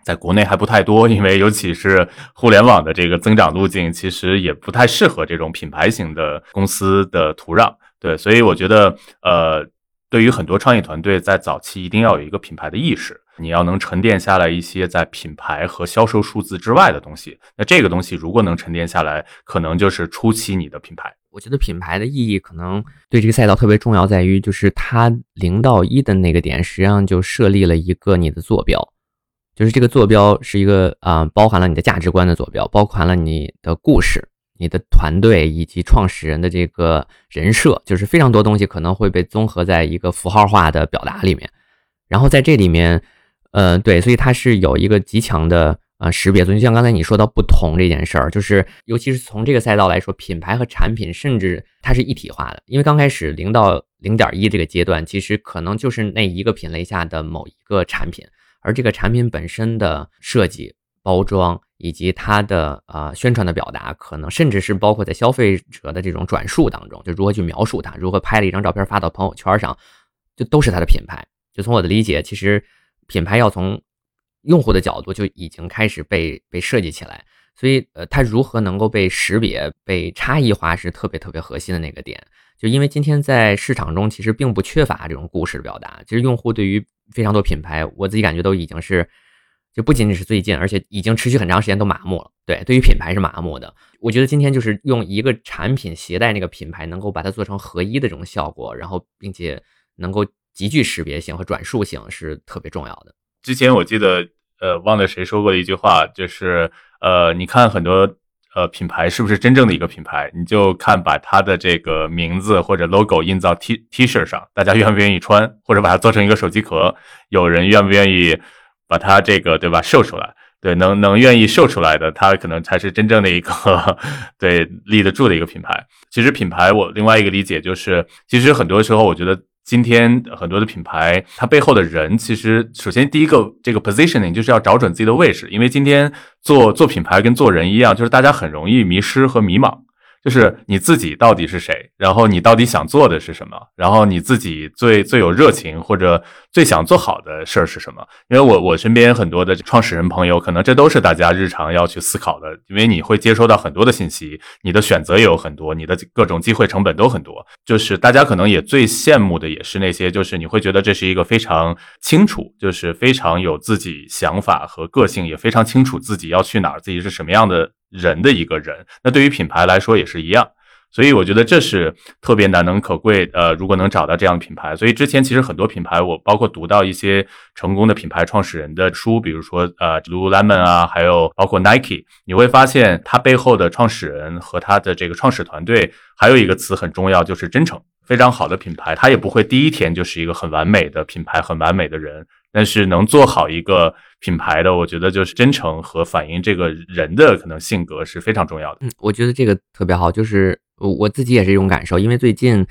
在国内还不太多，因为尤其是互联网的这个增长路径，其实也不太适合这种品牌型的公司的土壤。对，所以我觉得，呃，对于很多创业团队，在早期一定要有一个品牌的意识，你要能沉淀下来一些在品牌和销售数字之外的东西。那这个东西如果能沉淀下来，可能就是初期你的品牌。我觉得品牌的意义可能对这个赛道特别重要，在于就是它零到一的那个点，实际上就设立了一个你的坐标，就是这个坐标是一个啊，包含了你的价值观的坐标，包含了你的故事、你的团队以及创始人的这个人设，就是非常多东西可能会被综合在一个符号化的表达里面，然后在这里面，呃，对，所以它是有一个极强的。啊，识别，就像刚才你说到不同这件事儿，就是尤其是从这个赛道来说，品牌和产品甚至它是一体化的。因为刚开始零到零点一这个阶段，其实可能就是那一个品类下的某一个产品，而这个产品本身的设计、包装以及它的呃宣传的表达，可能甚至是包括在消费者的这种转述当中，就如何去描述它，如何拍了一张照片发到朋友圈上，就都是它的品牌。就从我的理解，其实品牌要从。用户的角度就已经开始被被设计起来，所以呃，它如何能够被识别、被差异化是特别特别核心的那个点。就因为今天在市场中其实并不缺乏这种故事的表达，其实用户对于非常多品牌，我自己感觉都已经是，就不仅仅是最近，而且已经持续很长时间都麻木了。对，对于品牌是麻木的。我觉得今天就是用一个产品携带那个品牌，能够把它做成合一的这种效果，然后并且能够极具识别性和转述性是特别重要的。之前我记得，呃，忘了谁说过的一句话，就是，呃，你看很多呃品牌是不是真正的一个品牌，你就看把它的这个名字或者 logo 印到 T T 恤上，大家愿不愿意穿，或者把它做成一个手机壳，有人愿不愿意把它这个对吧秀出来？对，能能愿意秀出来的，它可能才是真正的一个 对立得住的一个品牌。其实品牌我另外一个理解就是，其实很多时候我觉得。今天很多的品牌，它背后的人其实，首先第一个这个 positioning 就是要找准自己的位置，因为今天做做品牌跟做人一样，就是大家很容易迷失和迷茫。就是你自己到底是谁，然后你到底想做的是什么，然后你自己最最有热情或者最想做好的事儿是什么？因为我我身边很多的创始人朋友，可能这都是大家日常要去思考的，因为你会接收到很多的信息，你的选择也有很多，你的各种机会成本都很多。就是大家可能也最羡慕的也是那些，就是你会觉得这是一个非常清楚，就是非常有自己想法和个性，也非常清楚自己要去哪儿，自己是什么样的。人的一个人，那对于品牌来说也是一样，所以我觉得这是特别难能可贵。呃，如果能找到这样的品牌，所以之前其实很多品牌，我包括读到一些成功的品牌创始人的书，比如说呃，Lululemon 啊，还有包括 Nike，你会发现它背后的创始人和他的这个创始团队，还有一个词很重要，就是真诚。非常好的品牌，它也不会第一天就是一个很完美的品牌，很完美的人。但是能做好一个品牌的，我觉得就是真诚和反映这个人的可能性格是非常重要的。嗯，我觉得这个特别好，就是我自己也是一种感受。因为最近，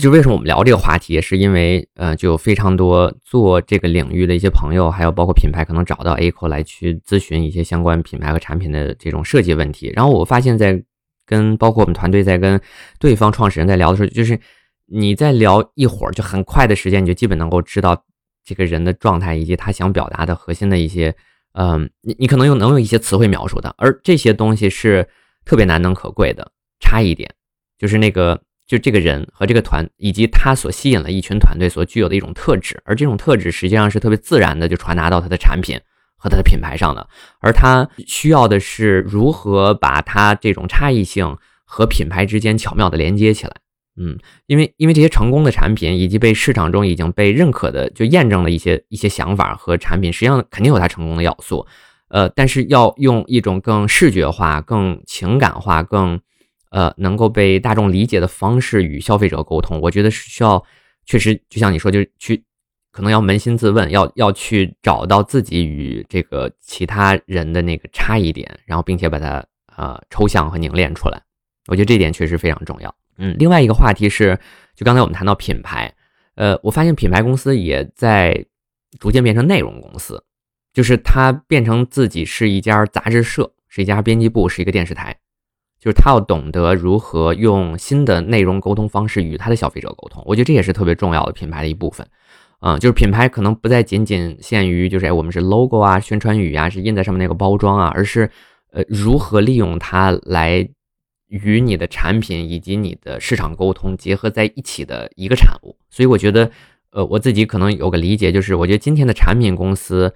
就为什么我们聊这个话题，是因为呃，就有非常多做这个领域的一些朋友，还有包括品牌，可能找到 A 口来去咨询一些相关品牌和产品的这种设计问题。然后我发现，在跟包括我们团队在跟对方创始人在聊的时候，就是你在聊一会儿，就很快的时间，你就基本能够知道。这个人的状态以及他想表达的核心的一些，嗯，你你可能用能用一些词汇描述的，而这些东西是特别难能可贵的差异点，就是那个就这个人和这个团以及他所吸引了一群团队所具有的一种特质，而这种特质实际上是特别自然的就传达到他的产品和它的品牌上的，而他需要的是如何把它这种差异性和品牌之间巧妙的连接起来。嗯，因为因为这些成功的产品以及被市场中已经被认可的就验证的一些一些想法和产品，实际上肯定有它成功的要素。呃，但是要用一种更视觉化、更情感化、更呃能够被大众理解的方式与消费者沟通，我觉得是需要确实就像你说，就是去。可能要扪心自问，要要去找到自己与这个其他人的那个差异点，然后并且把它呃抽象和凝练出来。我觉得这点确实非常重要。嗯，另外一个话题是，就刚才我们谈到品牌，呃，我发现品牌公司也在逐渐变成内容公司，就是它变成自己是一家杂志社，是一家编辑部，是一个电视台，就是它要懂得如何用新的内容沟通方式与它的消费者沟通。我觉得这也是特别重要的品牌的一部分。嗯，就是品牌可能不再仅仅限于就是哎，我们是 logo 啊、宣传语啊，是印在上面那个包装啊，而是呃如何利用它来与你的产品以及你的市场沟通结合在一起的一个产物。所以我觉得，呃，我自己可能有个理解，就是我觉得今天的产品公司，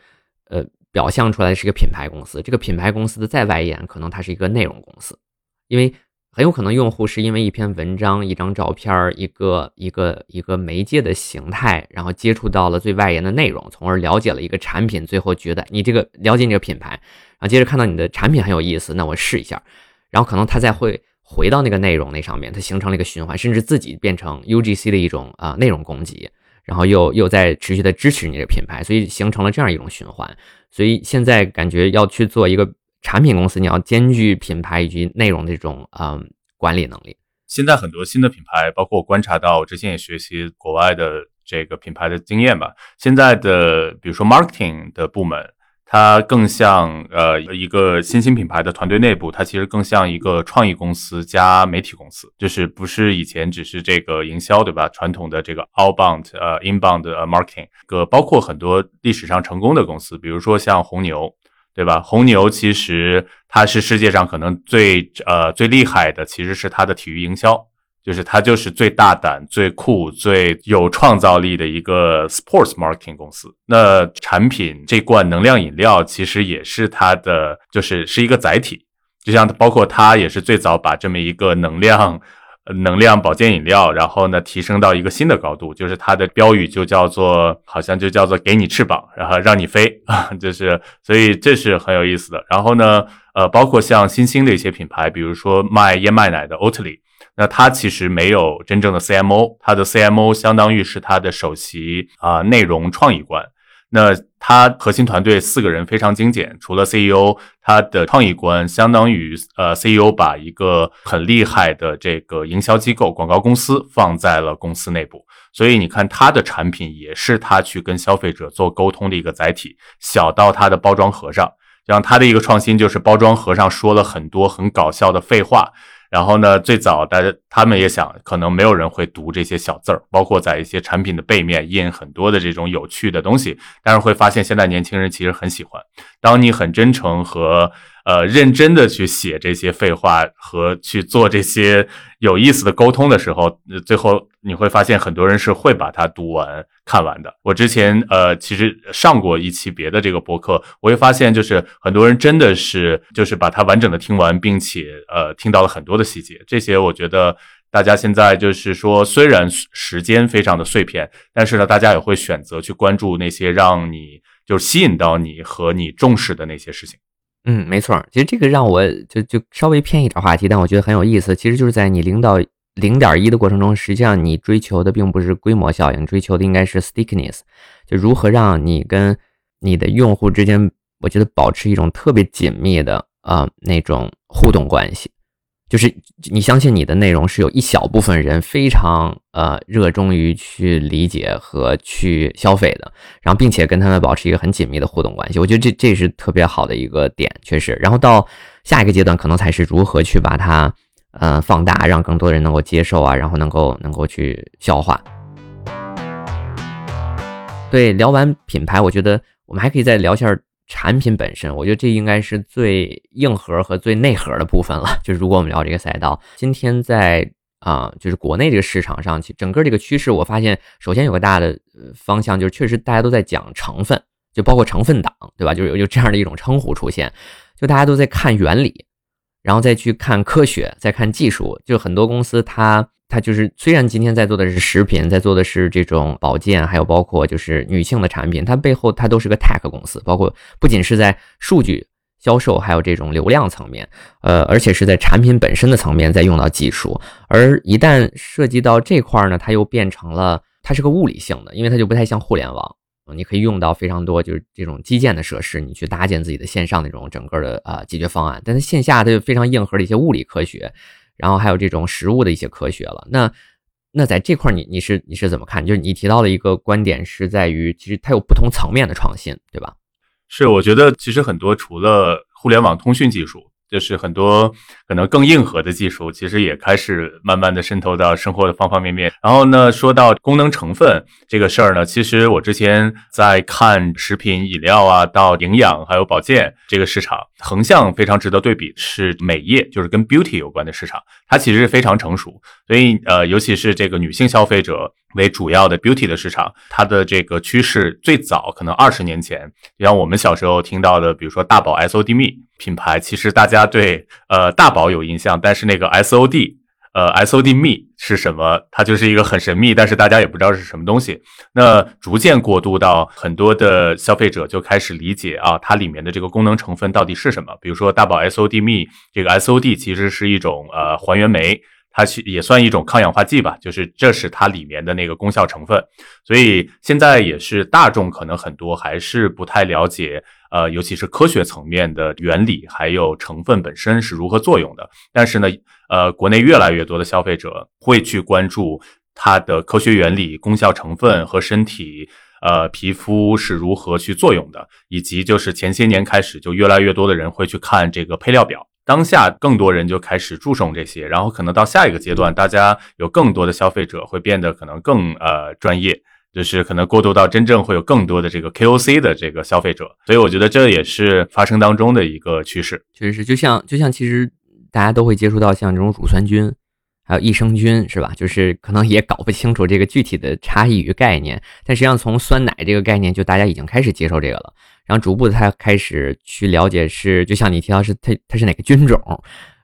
呃，表象出来是一个品牌公司，这个品牌公司的再外延，可能它是一个内容公司，因为。很有可能用户是因为一篇文章、一张照片、一个一个一个媒介的形态，然后接触到了最外延的内容，从而了解了一个产品，最后觉得你这个了解你这个品牌，然后接着看到你的产品很有意思，那我试一下，然后可能他再会回到那个内容那上面，它形成了一个循环，甚至自己变成 UGC 的一种啊内容供给，然后又又在持续的支持你的品牌，所以形成了这样一种循环。所以现在感觉要去做一个。产品公司，你要兼具品牌以及内容的这种嗯管理能力。现在很多新的品牌，包括我观察到，我之前也学习国外的这个品牌的经验吧。现在的比如说 marketing 的部门，它更像呃一个新兴品牌的团队内部，它其实更像一个创意公司加媒体公司，就是不是以前只是这个营销对吧？传统的这个 outbound 呃 inbound 呃 marketing，个包括很多历史上成功的公司，比如说像红牛。对吧？红牛其实它是世界上可能最呃最厉害的，其实是它的体育营销，就是它就是最大胆、最酷、最有创造力的一个 sports marketing 公司。那产品这罐能量饮料其实也是它的，就是是一个载体，就像包括它也是最早把这么一个能量。能量保健饮料，然后呢，提升到一个新的高度，就是它的标语就叫做，好像就叫做给你翅膀，然后让你飞啊，就是，所以这是很有意思的。然后呢，呃，包括像新兴的一些品牌，比如说卖燕麦奶的 Oatly，那它其实没有真正的 CMO，它的 CMO 相当于是它的首席啊内容创意官。那他核心团队四个人非常精简，除了 CEO，他的创意官相当于呃 CEO 把一个很厉害的这个营销机构、广告公司放在了公司内部，所以你看他的产品也是他去跟消费者做沟通的一个载体，小到他的包装盒上，像他的一个创新就是包装盒上说了很多很搞笑的废话。然后呢，最早大家他们也想，可能没有人会读这些小字儿，包括在一些产品的背面印很多的这种有趣的东西。但是会发现，现在年轻人其实很喜欢，当你很真诚和。呃，认真的去写这些废话和去做这些有意思的沟通的时候，最后你会发现很多人是会把它读完看完的。我之前呃，其实上过一期别的这个博客，我会发现就是很多人真的是就是把它完整的听完，并且呃听到了很多的细节。这些我觉得大家现在就是说，虽然时间非常的碎片，但是呢，大家也会选择去关注那些让你就是吸引到你和你重视的那些事情。嗯，没错。其实这个让我就就稍微偏一点话题，但我觉得很有意思。其实就是在你零到零点一的过程中，实际上你追求的并不是规模效应，追求的应该是 stickiness，就如何让你跟你的用户之间，我觉得保持一种特别紧密的啊那种互动关系。就是你相信你的内容是有一小部分人非常呃热衷于去理解和去消费的，然后并且跟他们保持一个很紧密的互动关系，我觉得这这是特别好的一个点，确实。然后到下一个阶段，可能才是如何去把它呃放大，让更多人能够接受啊，然后能够能够去消化。对，聊完品牌，我觉得我们还可以再聊一下。产品本身，我觉得这应该是最硬核和最内核的部分了。就是如果我们聊这个赛道，今天在啊，就是国内这个市场上，整个这个趋势，我发现首先有个大的方向，就是确实大家都在讲成分，就包括成分党，对吧？就是有有这样的一种称呼出现，就大家都在看原理，然后再去看科学，再看技术。就很多公司，它它就是虽然今天在做的是食品，在做的是这种保健，还有包括就是女性的产品，它背后它都是个 tech 公司，包括不仅是在数据销售，还有这种流量层面，呃，而且是在产品本身的层面在用到技术。而一旦涉及到这块儿呢，它又变成了它是个物理性的，因为它就不太像互联网。你可以用到非常多，就是这种基建的设施，你去搭建自己的线上那种整个的呃解决方案。但是线下它就非常硬核的一些物理科学，然后还有这种实物的一些科学了。那那在这块儿你你是你是怎么看？就是你提到的一个观点是在于，其实它有不同层面的创新，对吧？是，我觉得其实很多除了互联网通讯技术。就是很多可能更硬核的技术，其实也开始慢慢的渗透到生活的方方面面。然后呢，说到功能成分这个事儿呢，其实我之前在看食品饮料啊，到营养还有保健这个市场，横向非常值得对比是美业，就是跟 beauty 有关的市场，它其实是非常成熟。所以呃，尤其是这个女性消费者为主要的 beauty 的市场，它的这个趋势最早可能二十年前，像我们小时候听到的，比如说大宝 S O D M。品牌其实大家对呃大宝有印象，但是那个 S O D 呃 S O D M 是什么？它就是一个很神秘，但是大家也不知道是什么东西。那逐渐过渡到很多的消费者就开始理解啊，它里面的这个功能成分到底是什么？比如说大宝 S O D M 这个 S O D 其实是一种呃还原酶。它是也算一种抗氧化剂吧，就是这是它里面的那个功效成分，所以现在也是大众可能很多还是不太了解，呃，尤其是科学层面的原理，还有成分本身是如何作用的。但是呢，呃，国内越来越多的消费者会去关注它的科学原理、功效成分和身体，呃，皮肤是如何去作用的，以及就是前些年开始就越来越多的人会去看这个配料表。当下更多人就开始注重这些，然后可能到下一个阶段，大家有更多的消费者会变得可能更呃专业，就是可能过渡到真正会有更多的这个 KOC 的这个消费者，所以我觉得这也是发生当中的一个趋势。确实是，就像就像其实大家都会接触到像这种乳酸菌，还有益生菌，是吧？就是可能也搞不清楚这个具体的差异与概念，但实际上从酸奶这个概念，就大家已经开始接受这个了。然后逐步，他开始去了解，是就像你提到是它它是哪个菌种，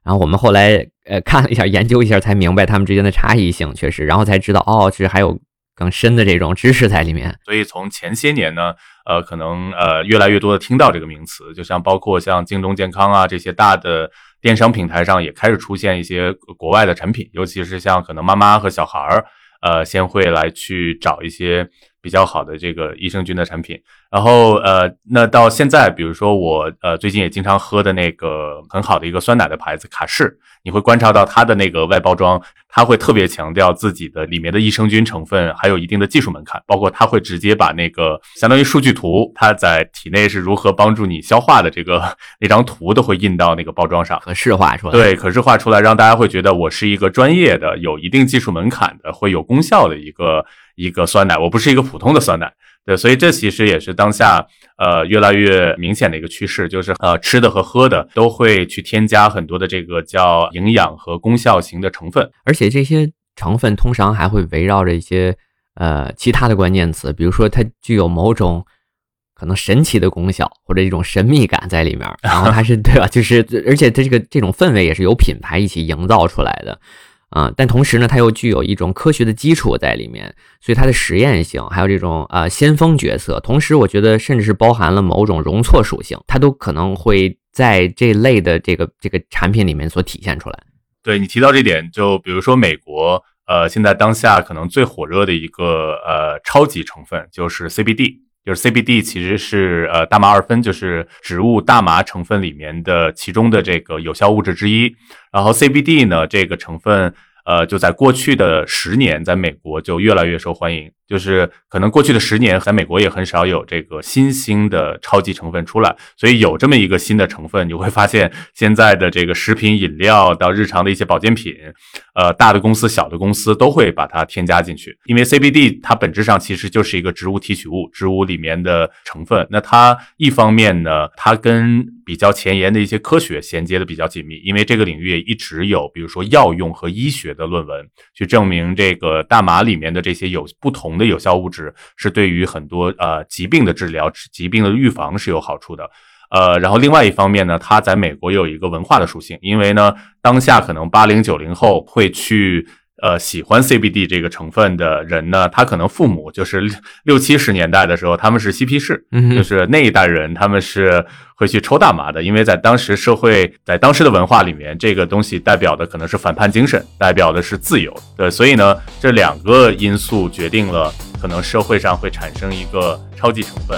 然后我们后来呃看了一下，研究一下，才明白它们之间的差异性，确实，然后才知道哦，其实还有更深的这种知识在里面。所以从前些年呢，呃，可能呃越来越多的听到这个名词，就像包括像京东健康啊这些大的电商平台上也开始出现一些国外的产品，尤其是像可能妈妈和小孩儿，呃，先会来去找一些。比较好的这个益生菌的产品，然后呃，那到现在，比如说我呃最近也经常喝的那个很好的一个酸奶的牌子卡士，你会观察到它的那个外包装，它会特别强调自己的里面的益生菌成分，还有一定的技术门槛，包括它会直接把那个相当于数据图，它在体内是如何帮助你消化的这个那张图都会印到那个包装上，可视化出来，对，可视化出来，让大家会觉得我是一个专业的、有一定技术门槛的、会有功效的一个。一个酸奶，我不是一个普通的酸奶，对，所以这其实也是当下呃越来越明显的一个趋势，就是呃吃的和喝的都会去添加很多的这个叫营养和功效型的成分，而且这些成分通常还会围绕着一些呃其他的关键词，比如说它具有某种可能神奇的功效或者一种神秘感在里面，然后它是 对吧？就是而且它这个这种氛围也是由品牌一起营造出来的。啊，但同时呢，它又具有一种科学的基础在里面，所以它的实验性，还有这种呃先锋角色，同时我觉得甚至是包含了某种容错属性，它都可能会在这类的这个这个产品里面所体现出来。对你提到这点，就比如说美国，呃，现在当下可能最火热的一个呃超级成分就是 CBD。就是 CBD 其实是呃大麻二酚，就是植物大麻成分里面的其中的这个有效物质之一。然后 CBD 呢，这个成分呃就在过去的十年，在美国就越来越受欢迎。就是可能过去的十年，在美国也很少有这个新兴的超级成分出来，所以有这么一个新的成分，你会发现现在的这个食品饮料到日常的一些保健品，呃，大的公司、小的公司都会把它添加进去，因为 CBD 它本质上其实就是一个植物提取物，植物里面的成分。那它一方面呢，它跟比较前沿的一些科学衔接的比较紧密，因为这个领域也一直有，比如说药用和医学的论文，去证明这个大麻里面的这些有不同的有效物质是对于很多呃疾病的治疗、疾病的预防是有好处的。呃，然后另外一方面呢，它在美国有一个文化的属性，因为呢，当下可能八零九零后会去。呃，喜欢 CBD 这个成分的人呢，他可能父母就是六七十年代的时候，他们是嬉皮士，就是那一代人，他们是会去抽大麻的，因为在当时社会，在当时的文化里面，这个东西代表的可能是反叛精神，代表的是自由，对，所以呢，这两个因素决定了可能社会上会产生一个超级成分。